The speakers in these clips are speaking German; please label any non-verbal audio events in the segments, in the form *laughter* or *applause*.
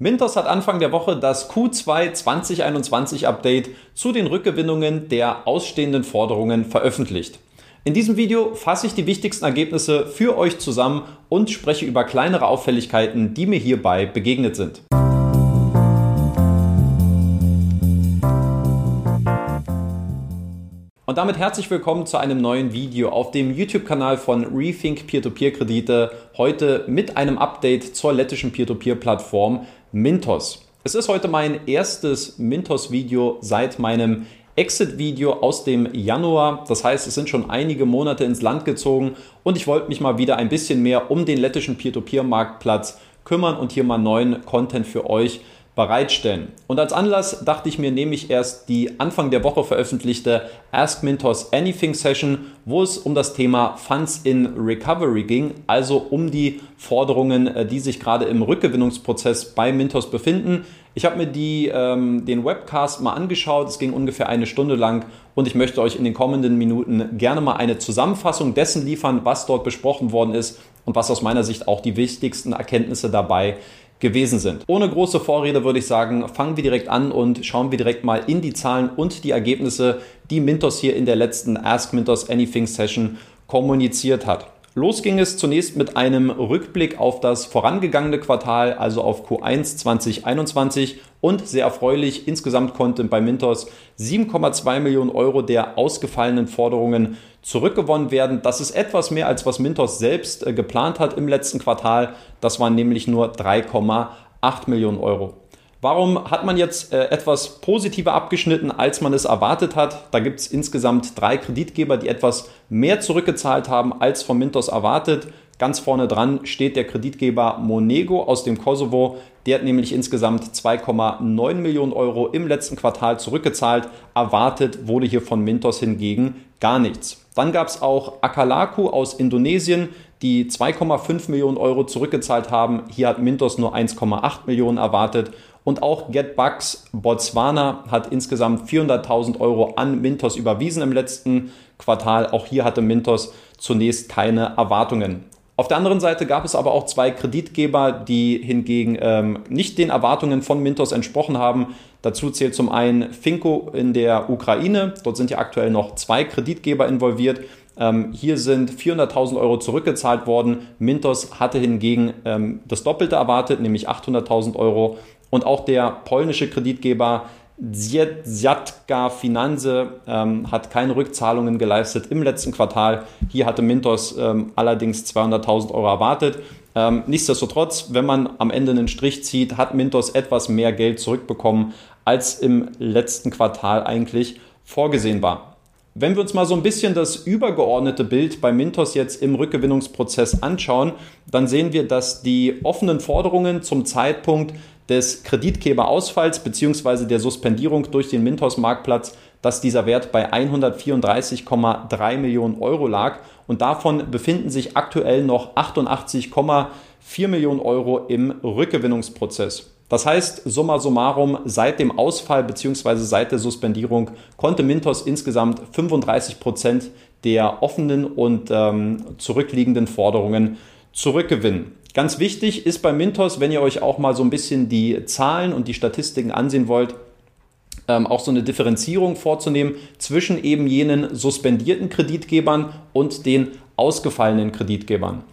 Mintos hat Anfang der Woche das Q2 2021 Update zu den Rückgewinnungen der ausstehenden Forderungen veröffentlicht. In diesem Video fasse ich die wichtigsten Ergebnisse für euch zusammen und spreche über kleinere Auffälligkeiten, die mir hierbei begegnet sind. Und damit herzlich willkommen zu einem neuen Video auf dem YouTube-Kanal von Rethink Peer-to-Peer-Kredite. Heute mit einem Update zur lettischen Peer-to-Peer-Plattform Mintos. Es ist heute mein erstes Mintos-Video seit meinem Exit-Video aus dem Januar. Das heißt, es sind schon einige Monate ins Land gezogen und ich wollte mich mal wieder ein bisschen mehr um den lettischen Peer-to-Peer-Marktplatz kümmern und hier mal neuen Content für euch bereitstellen. Und als Anlass dachte ich mir, nehme ich erst die Anfang der Woche veröffentlichte Ask Mintos Anything Session, wo es um das Thema Funds in Recovery ging, also um die Forderungen, äh, die sich gerade im Rückgewinnungsprozess bei Mintos befinden. Ich habe mir die, ähm, den Webcast mal angeschaut, es ging ungefähr eine Stunde lang und ich möchte euch in den kommenden Minuten gerne mal eine Zusammenfassung dessen liefern, was dort besprochen worden ist und was aus meiner Sicht auch die wichtigsten Erkenntnisse dabei gewesen sind. Ohne große Vorrede würde ich sagen, fangen wir direkt an und schauen wir direkt mal in die Zahlen und die Ergebnisse, die Mintos hier in der letzten Ask Mintos Anything Session kommuniziert hat. Los ging es zunächst mit einem Rückblick auf das vorangegangene Quartal, also auf Q1 2021 und sehr erfreulich, insgesamt konnten bei Mintos 7,2 Millionen Euro der ausgefallenen Forderungen zurückgewonnen werden. Das ist etwas mehr als was Mintos selbst äh, geplant hat im letzten Quartal. Das waren nämlich nur 3,8 Millionen Euro. Warum hat man jetzt äh, etwas positiver abgeschnitten, als man es erwartet hat? Da gibt es insgesamt drei Kreditgeber, die etwas mehr zurückgezahlt haben, als von Mintos erwartet. Ganz vorne dran steht der Kreditgeber Monego aus dem Kosovo. Der hat nämlich insgesamt 2,9 Millionen Euro im letzten Quartal zurückgezahlt. Erwartet wurde hier von Mintos hingegen gar nichts. Dann gab es auch Akalaku aus Indonesien, die 2,5 Millionen Euro zurückgezahlt haben. Hier hat Mintos nur 1,8 Millionen erwartet. Und auch GetBucks Botswana hat insgesamt 400.000 Euro an Mintos überwiesen im letzten Quartal. Auch hier hatte Mintos zunächst keine Erwartungen. Auf der anderen Seite gab es aber auch zwei Kreditgeber, die hingegen ähm, nicht den Erwartungen von Mintos entsprochen haben. Dazu zählt zum einen Finko in der Ukraine. Dort sind ja aktuell noch zwei Kreditgeber involviert. Ähm, hier sind 400.000 Euro zurückgezahlt worden. Mintos hatte hingegen ähm, das Doppelte erwartet, nämlich 800.000 Euro. Und auch der polnische Kreditgeber Zjatka Finanze ähm, hat keine Rückzahlungen geleistet im letzten Quartal. Hier hatte Mintos ähm, allerdings 200.000 Euro erwartet. Ähm, nichtsdestotrotz, wenn man am Ende einen Strich zieht, hat Mintos etwas mehr Geld zurückbekommen, als im letzten Quartal eigentlich vorgesehen war. Wenn wir uns mal so ein bisschen das übergeordnete Bild bei Mintos jetzt im Rückgewinnungsprozess anschauen, dann sehen wir, dass die offenen Forderungen zum Zeitpunkt des Kreditgeberausfalls bzw. der Suspendierung durch den Mintos-Marktplatz, dass dieser Wert bei 134,3 Millionen Euro lag und davon befinden sich aktuell noch 88,4 Millionen Euro im Rückgewinnungsprozess. Das heißt, summa summarum, seit dem Ausfall bzw. seit der Suspendierung konnte Mintos insgesamt 35 Prozent der offenen und ähm, zurückliegenden Forderungen zurückgewinnen. Ganz wichtig ist bei Mintos, wenn ihr euch auch mal so ein bisschen die Zahlen und die Statistiken ansehen wollt, ähm, auch so eine Differenzierung vorzunehmen zwischen eben jenen suspendierten Kreditgebern und den ausgefallenen Kreditgebern.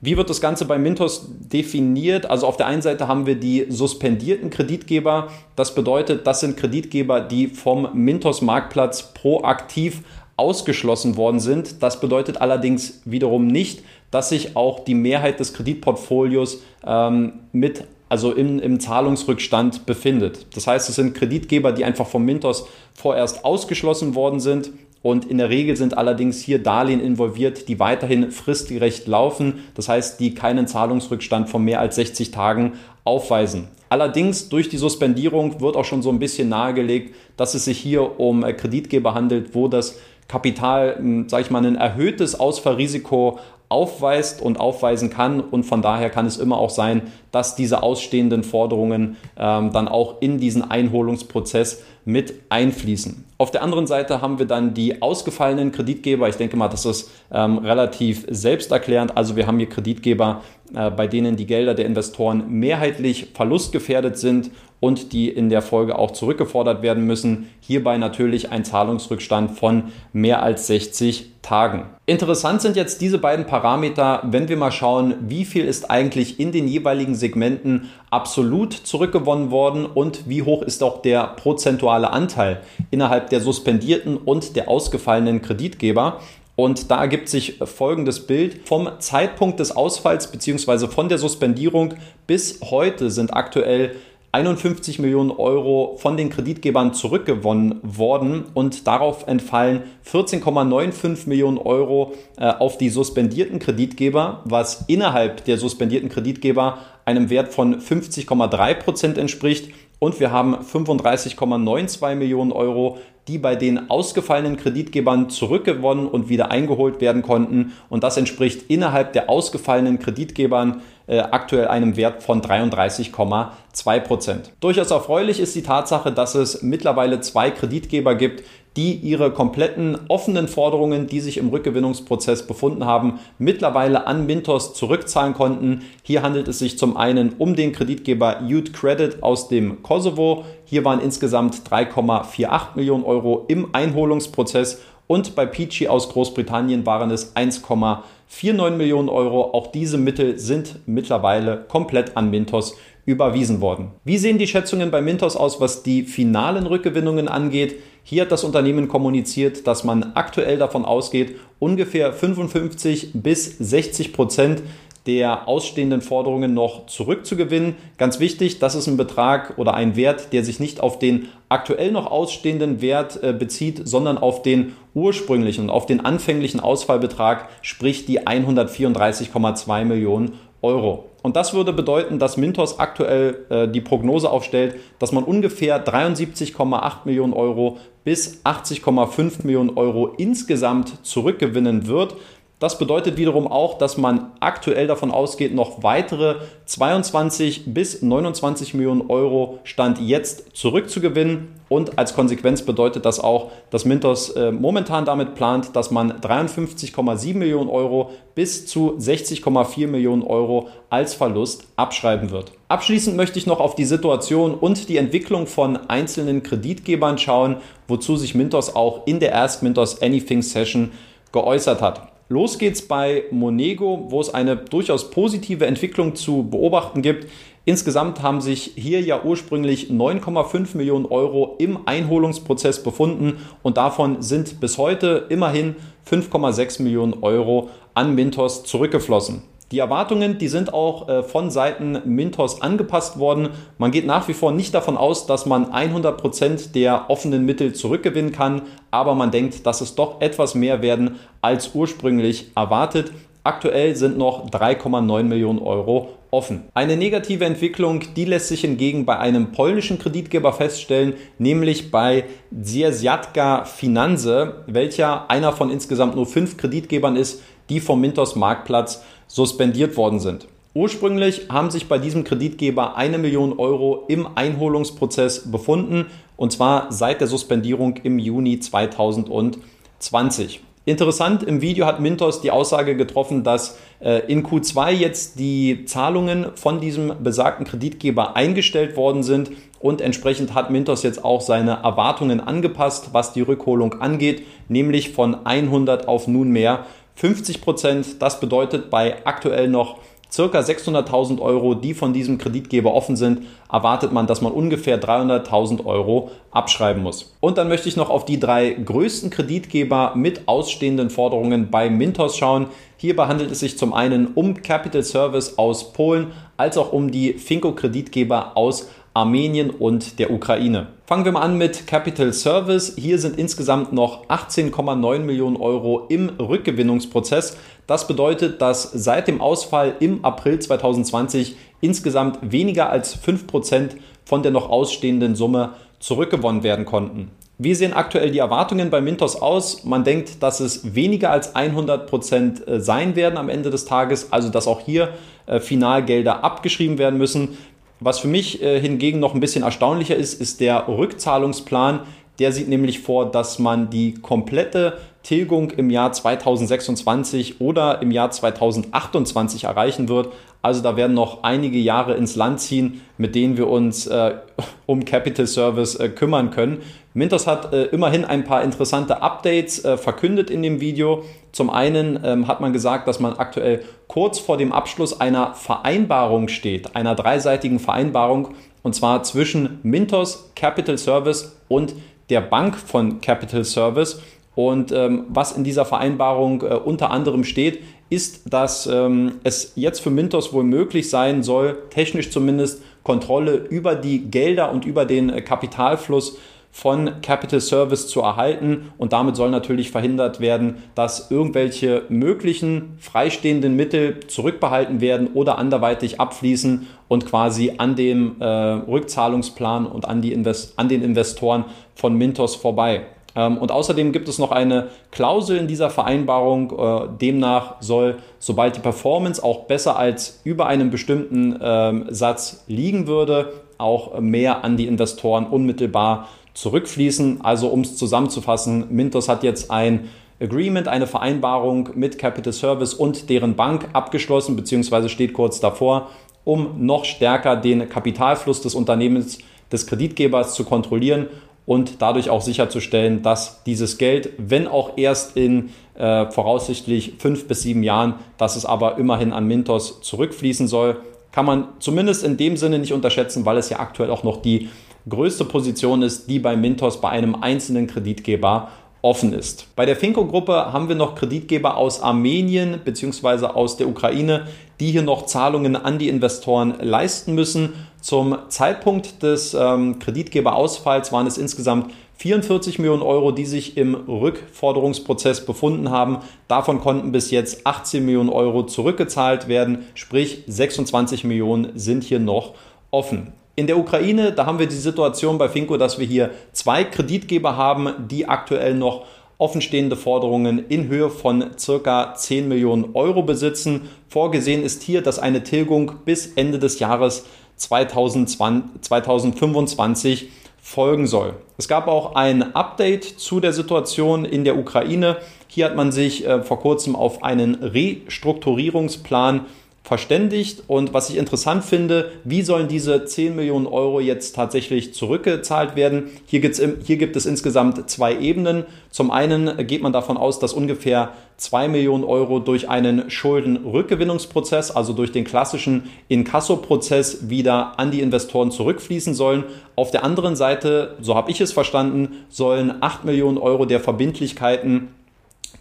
Wie wird das Ganze bei Mintos definiert? Also auf der einen Seite haben wir die suspendierten Kreditgeber. Das bedeutet, das sind Kreditgeber, die vom Mintos Marktplatz proaktiv ausgeschlossen worden sind. Das bedeutet allerdings wiederum nicht, dass sich auch die Mehrheit des Kreditportfolios ähm, mit also im, im Zahlungsrückstand befindet. Das heißt, es sind Kreditgeber, die einfach vom Mintos vorerst ausgeschlossen worden sind. Und in der Regel sind allerdings hier Darlehen involviert, die weiterhin fristgerecht laufen. Das heißt, die keinen Zahlungsrückstand von mehr als 60 Tagen aufweisen. Allerdings durch die Suspendierung wird auch schon so ein bisschen nahegelegt, dass es sich hier um Kreditgeber handelt, wo das Kapital, hm, sage ich mal, ein erhöhtes Ausfallrisiko aufweist und aufweisen kann. Und von daher kann es immer auch sein, dass diese ausstehenden Forderungen ähm, dann auch in diesen Einholungsprozess mit einfließen. Auf der anderen Seite haben wir dann die ausgefallenen Kreditgeber. Ich denke mal, das ist ähm, relativ selbsterklärend. Also wir haben hier Kreditgeber, äh, bei denen die Gelder der Investoren mehrheitlich verlustgefährdet sind und die in der Folge auch zurückgefordert werden müssen. Hierbei natürlich ein Zahlungsrückstand von mehr als 60 Tagen. Interessant sind jetzt diese beiden Parameter, wenn wir mal schauen, wie viel ist eigentlich in den jeweiligen Segmenten absolut zurückgewonnen worden und wie hoch ist auch der prozentuale Anteil innerhalb der suspendierten und der ausgefallenen Kreditgeber. Und da ergibt sich folgendes Bild. Vom Zeitpunkt des Ausfalls bzw. von der Suspendierung bis heute sind aktuell 51 Millionen Euro von den Kreditgebern zurückgewonnen worden und darauf entfallen 14,95 Millionen Euro äh, auf die suspendierten Kreditgeber, was innerhalb der suspendierten Kreditgeber einem Wert von 50,3 Prozent entspricht. Und wir haben 35,92 Millionen Euro, die bei den ausgefallenen Kreditgebern zurückgewonnen und wieder eingeholt werden konnten. Und das entspricht innerhalb der ausgefallenen Kreditgebern äh, aktuell einem Wert von 33,2 Prozent. Durchaus erfreulich ist die Tatsache, dass es mittlerweile zwei Kreditgeber gibt, die ihre kompletten offenen Forderungen, die sich im Rückgewinnungsprozess befunden haben, mittlerweile an Mintos zurückzahlen konnten. Hier handelt es sich zum einen um den Kreditgeber Youth Credit aus dem Kosovo. Hier waren insgesamt 3,48 Millionen Euro im Einholungsprozess und bei Peachy aus Großbritannien waren es 1,49 Millionen Euro. Auch diese Mittel sind mittlerweile komplett an Mintos überwiesen worden. Wie sehen die Schätzungen bei Mintos aus, was die finalen Rückgewinnungen angeht? Hier hat das Unternehmen kommuniziert, dass man aktuell davon ausgeht, ungefähr 55 bis 60 Prozent der ausstehenden Forderungen noch zurückzugewinnen. Ganz wichtig, das ist ein Betrag oder ein Wert, der sich nicht auf den aktuell noch ausstehenden Wert äh, bezieht, sondern auf den ursprünglichen und auf den anfänglichen Ausfallbetrag, sprich die 134,2 Millionen Euro. Und das würde bedeuten, dass Mintos aktuell äh, die Prognose aufstellt, dass man ungefähr 73,8 Millionen Euro bis 80,5 Millionen Euro insgesamt zurückgewinnen wird. Das bedeutet wiederum auch, dass man aktuell davon ausgeht, noch weitere 22 bis 29 Millionen Euro Stand jetzt zurückzugewinnen. Und als Konsequenz bedeutet das auch, dass Mintos äh, momentan damit plant, dass man 53,7 Millionen Euro bis zu 60,4 Millionen Euro als Verlust abschreiben wird. Abschließend möchte ich noch auf die Situation und die Entwicklung von einzelnen Kreditgebern schauen, wozu sich Mintos auch in der Ask Mintos Anything Session geäußert hat. Los geht's bei Monego, wo es eine durchaus positive Entwicklung zu beobachten gibt. Insgesamt haben sich hier ja ursprünglich 9,5 Millionen Euro im Einholungsprozess befunden und davon sind bis heute immerhin 5,6 Millionen Euro an Mintos zurückgeflossen. Die Erwartungen, die sind auch äh, von Seiten Mintos angepasst worden. Man geht nach wie vor nicht davon aus, dass man 100% der offenen Mittel zurückgewinnen kann, aber man denkt, dass es doch etwas mehr werden als ursprünglich erwartet. Aktuell sind noch 3,9 Millionen Euro offen. Eine negative Entwicklung, die lässt sich hingegen bei einem polnischen Kreditgeber feststellen, nämlich bei Zierziatka Finanze, welcher einer von insgesamt nur fünf Kreditgebern ist, die vom Mintos Marktplatz suspendiert worden sind. Ursprünglich haben sich bei diesem Kreditgeber eine Million Euro im Einholungsprozess befunden, und zwar seit der Suspendierung im Juni 2020. Interessant, im Video hat Mintos die Aussage getroffen, dass äh, in Q2 jetzt die Zahlungen von diesem besagten Kreditgeber eingestellt worden sind und entsprechend hat Mintos jetzt auch seine Erwartungen angepasst, was die Rückholung angeht, nämlich von 100 auf nunmehr 50 Prozent. Das bedeutet bei aktuell noch circa 600.000 Euro, die von diesem Kreditgeber offen sind, erwartet man, dass man ungefähr 300.000 Euro abschreiben muss. Und dann möchte ich noch auf die drei größten Kreditgeber mit ausstehenden Forderungen bei Mintos schauen. Hierbei handelt es sich zum einen um Capital Service aus Polen, als auch um die Finco Kreditgeber aus Armenien und der Ukraine. Fangen wir mal an mit Capital Service. Hier sind insgesamt noch 18,9 Millionen Euro im Rückgewinnungsprozess. Das bedeutet, dass seit dem Ausfall im April 2020 insgesamt weniger als 5% von der noch ausstehenden Summe zurückgewonnen werden konnten. Wie sehen aktuell die Erwartungen bei Mintos aus? Man denkt, dass es weniger als 100 Prozent äh, sein werden am Ende des Tages, also dass auch hier äh, Finalgelder abgeschrieben werden müssen. Was für mich äh, hingegen noch ein bisschen erstaunlicher ist, ist der Rückzahlungsplan. Der sieht nämlich vor, dass man die komplette Tilgung im Jahr 2026 oder im Jahr 2028 erreichen wird. Also da werden noch einige Jahre ins Land ziehen, mit denen wir uns äh, *laughs* um Capital Service äh, kümmern können. Mintos hat äh, immerhin ein paar interessante Updates äh, verkündet in dem Video. Zum einen ähm, hat man gesagt, dass man aktuell kurz vor dem Abschluss einer Vereinbarung steht, einer dreiseitigen Vereinbarung, und zwar zwischen Mintos, Capital Service und der Bank von Capital Service. Und ähm, was in dieser Vereinbarung äh, unter anderem steht, ist, dass ähm, es jetzt für Mintos wohl möglich sein soll, technisch zumindest Kontrolle über die Gelder und über den äh, Kapitalfluss von Capital Service zu erhalten. Und damit soll natürlich verhindert werden, dass irgendwelche möglichen freistehenden Mittel zurückbehalten werden oder anderweitig abfließen und quasi an dem äh, Rückzahlungsplan und an, die Invest an den Investoren von Mintos vorbei. Ähm, und außerdem gibt es noch eine Klausel in dieser Vereinbarung. Äh, demnach soll, sobald die Performance auch besser als über einem bestimmten ähm, Satz liegen würde, auch mehr an die Investoren unmittelbar zurückfließen. Also um es zusammenzufassen, Mintos hat jetzt ein Agreement, eine Vereinbarung mit Capital Service und deren Bank abgeschlossen, beziehungsweise steht kurz davor, um noch stärker den Kapitalfluss des Unternehmens des Kreditgebers zu kontrollieren und dadurch auch sicherzustellen, dass dieses Geld, wenn auch erst in äh, voraussichtlich fünf bis sieben Jahren, dass es aber immerhin an Mintos zurückfließen soll, kann man zumindest in dem Sinne nicht unterschätzen, weil es ja aktuell auch noch die größte Position ist, die bei Mintos bei einem einzelnen Kreditgeber offen ist. Bei der Finco-Gruppe haben wir noch Kreditgeber aus Armenien bzw. aus der Ukraine, die hier noch Zahlungen an die Investoren leisten müssen. Zum Zeitpunkt des ähm, Kreditgeberausfalls waren es insgesamt 44 Millionen Euro, die sich im Rückforderungsprozess befunden haben. Davon konnten bis jetzt 18 Millionen Euro zurückgezahlt werden, sprich 26 Millionen sind hier noch offen. In der Ukraine, da haben wir die Situation bei Finco, dass wir hier zwei Kreditgeber haben, die aktuell noch offenstehende Forderungen in Höhe von circa 10 Millionen Euro besitzen. Vorgesehen ist hier, dass eine Tilgung bis Ende des Jahres 2020, 2025 folgen soll. Es gab auch ein Update zu der Situation in der Ukraine. Hier hat man sich äh, vor kurzem auf einen Restrukturierungsplan verständigt. Und was ich interessant finde, wie sollen diese 10 Millionen Euro jetzt tatsächlich zurückgezahlt werden? Hier, gibt's, hier gibt es insgesamt zwei Ebenen. Zum einen geht man davon aus, dass ungefähr 2 Millionen Euro durch einen Schuldenrückgewinnungsprozess, also durch den klassischen Inkasso-Prozess, wieder an die Investoren zurückfließen sollen. Auf der anderen Seite, so habe ich es verstanden, sollen 8 Millionen Euro der Verbindlichkeiten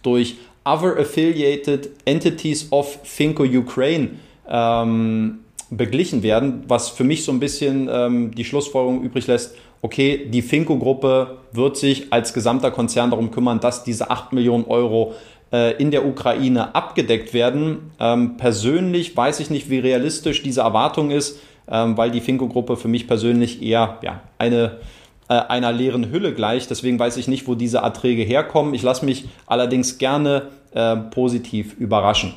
durch Other Affiliated Entities of Finco Ukraine ähm, beglichen werden, was für mich so ein bisschen ähm, die Schlussfolgerung übrig lässt, okay, die Finco-Gruppe wird sich als gesamter Konzern darum kümmern, dass diese 8 Millionen Euro äh, in der Ukraine abgedeckt werden. Ähm, persönlich weiß ich nicht, wie realistisch diese Erwartung ist, ähm, weil die Finco-Gruppe für mich persönlich eher ja, eine einer leeren Hülle gleich. Deswegen weiß ich nicht, wo diese Erträge herkommen. Ich lasse mich allerdings gerne äh, positiv überraschen.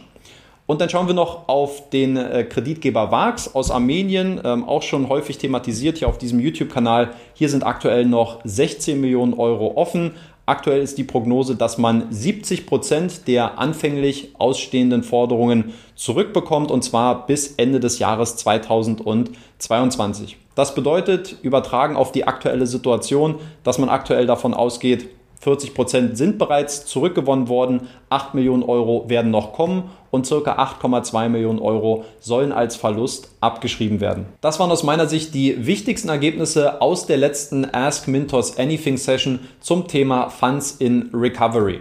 Und dann schauen wir noch auf den äh, Kreditgeber VAX aus Armenien, ähm, auch schon häufig thematisiert hier auf diesem YouTube-Kanal. Hier sind aktuell noch 16 Millionen Euro offen. Aktuell ist die Prognose, dass man 70 Prozent der anfänglich ausstehenden Forderungen zurückbekommt und zwar bis Ende des Jahres 2022. Das bedeutet, übertragen auf die aktuelle Situation, dass man aktuell davon ausgeht, 40 Prozent sind bereits zurückgewonnen worden, 8 Millionen Euro werden noch kommen und ca. 8,2 Millionen Euro sollen als Verlust abgeschrieben werden. Das waren aus meiner Sicht die wichtigsten Ergebnisse aus der letzten Ask Mintos Anything Session zum Thema Funds in Recovery.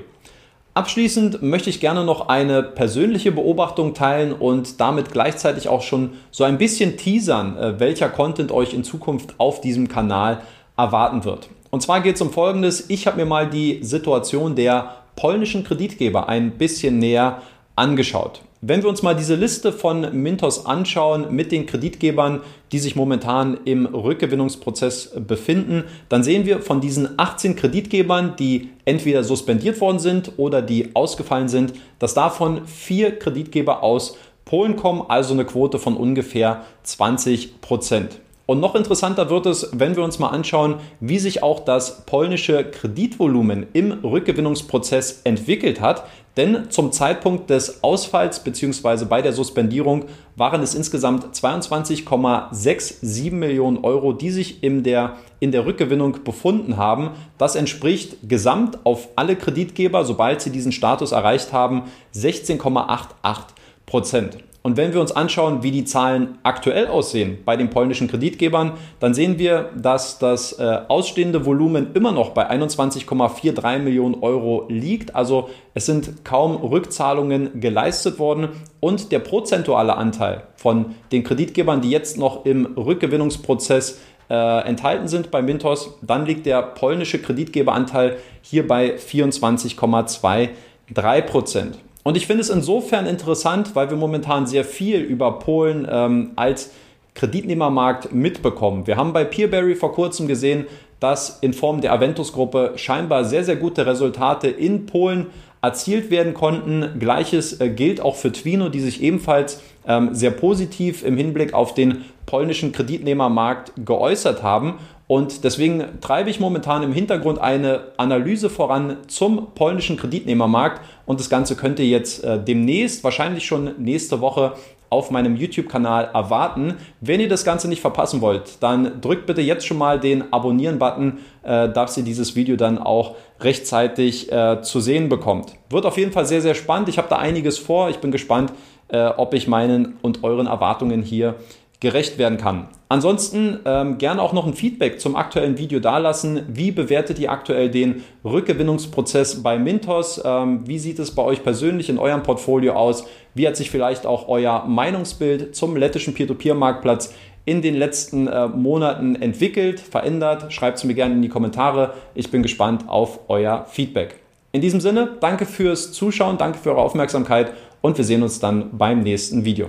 Abschließend möchte ich gerne noch eine persönliche Beobachtung teilen und damit gleichzeitig auch schon so ein bisschen teasern, äh, welcher Content euch in Zukunft auf diesem Kanal erwarten wird. Und zwar geht es um Folgendes. Ich habe mir mal die Situation der polnischen Kreditgeber ein bisschen näher angeschaut. Wenn wir uns mal diese Liste von Mintos anschauen mit den Kreditgebern, die sich momentan im Rückgewinnungsprozess befinden, dann sehen wir von diesen 18 Kreditgebern, die entweder suspendiert worden sind oder die ausgefallen sind, dass davon vier Kreditgeber aus Polen kommen, also eine Quote von ungefähr 20 Prozent. Und noch interessanter wird es, wenn wir uns mal anschauen, wie sich auch das polnische Kreditvolumen im Rückgewinnungsprozess entwickelt hat. Denn zum Zeitpunkt des Ausfalls bzw. bei der Suspendierung waren es insgesamt 22,67 Millionen Euro, die sich in der, in der Rückgewinnung befunden haben. Das entspricht gesamt auf alle Kreditgeber, sobald sie diesen Status erreicht haben, 16,88 Prozent. Und wenn wir uns anschauen, wie die Zahlen aktuell aussehen bei den polnischen Kreditgebern, dann sehen wir, dass das äh, ausstehende Volumen immer noch bei 21,43 Millionen Euro liegt. Also es sind kaum Rückzahlungen geleistet worden und der prozentuale Anteil von den Kreditgebern, die jetzt noch im Rückgewinnungsprozess äh, enthalten sind bei Mintos, dann liegt der polnische Kreditgeberanteil hier bei 24,23 Prozent. Und ich finde es insofern interessant, weil wir momentan sehr viel über Polen ähm, als Kreditnehmermarkt mitbekommen. Wir haben bei Peerberry vor kurzem gesehen, dass in Form der Aventus-Gruppe scheinbar sehr, sehr gute Resultate in Polen erzielt werden konnten. Gleiches äh, gilt auch für Twino, die sich ebenfalls ähm, sehr positiv im Hinblick auf den polnischen Kreditnehmermarkt geäußert haben. Und deswegen treibe ich momentan im Hintergrund eine Analyse voran zum polnischen Kreditnehmermarkt. Und das Ganze könnt ihr jetzt äh, demnächst, wahrscheinlich schon nächste Woche, auf meinem YouTube-Kanal erwarten. Wenn ihr das Ganze nicht verpassen wollt, dann drückt bitte jetzt schon mal den Abonnieren-Button, äh, dass ihr dieses Video dann auch rechtzeitig äh, zu sehen bekommt. Wird auf jeden Fall sehr, sehr spannend. Ich habe da einiges vor. Ich bin gespannt, äh, ob ich meinen und euren Erwartungen hier gerecht werden kann. Ansonsten ähm, gerne auch noch ein Feedback zum aktuellen Video dalassen. Wie bewertet ihr aktuell den Rückgewinnungsprozess bei Mintos? Ähm, wie sieht es bei euch persönlich in eurem Portfolio aus? Wie hat sich vielleicht auch euer Meinungsbild zum lettischen Peer-to-Peer-Marktplatz in den letzten äh, Monaten entwickelt, verändert? Schreibt es mir gerne in die Kommentare. Ich bin gespannt auf euer Feedback. In diesem Sinne, danke fürs Zuschauen, danke für eure Aufmerksamkeit und wir sehen uns dann beim nächsten Video.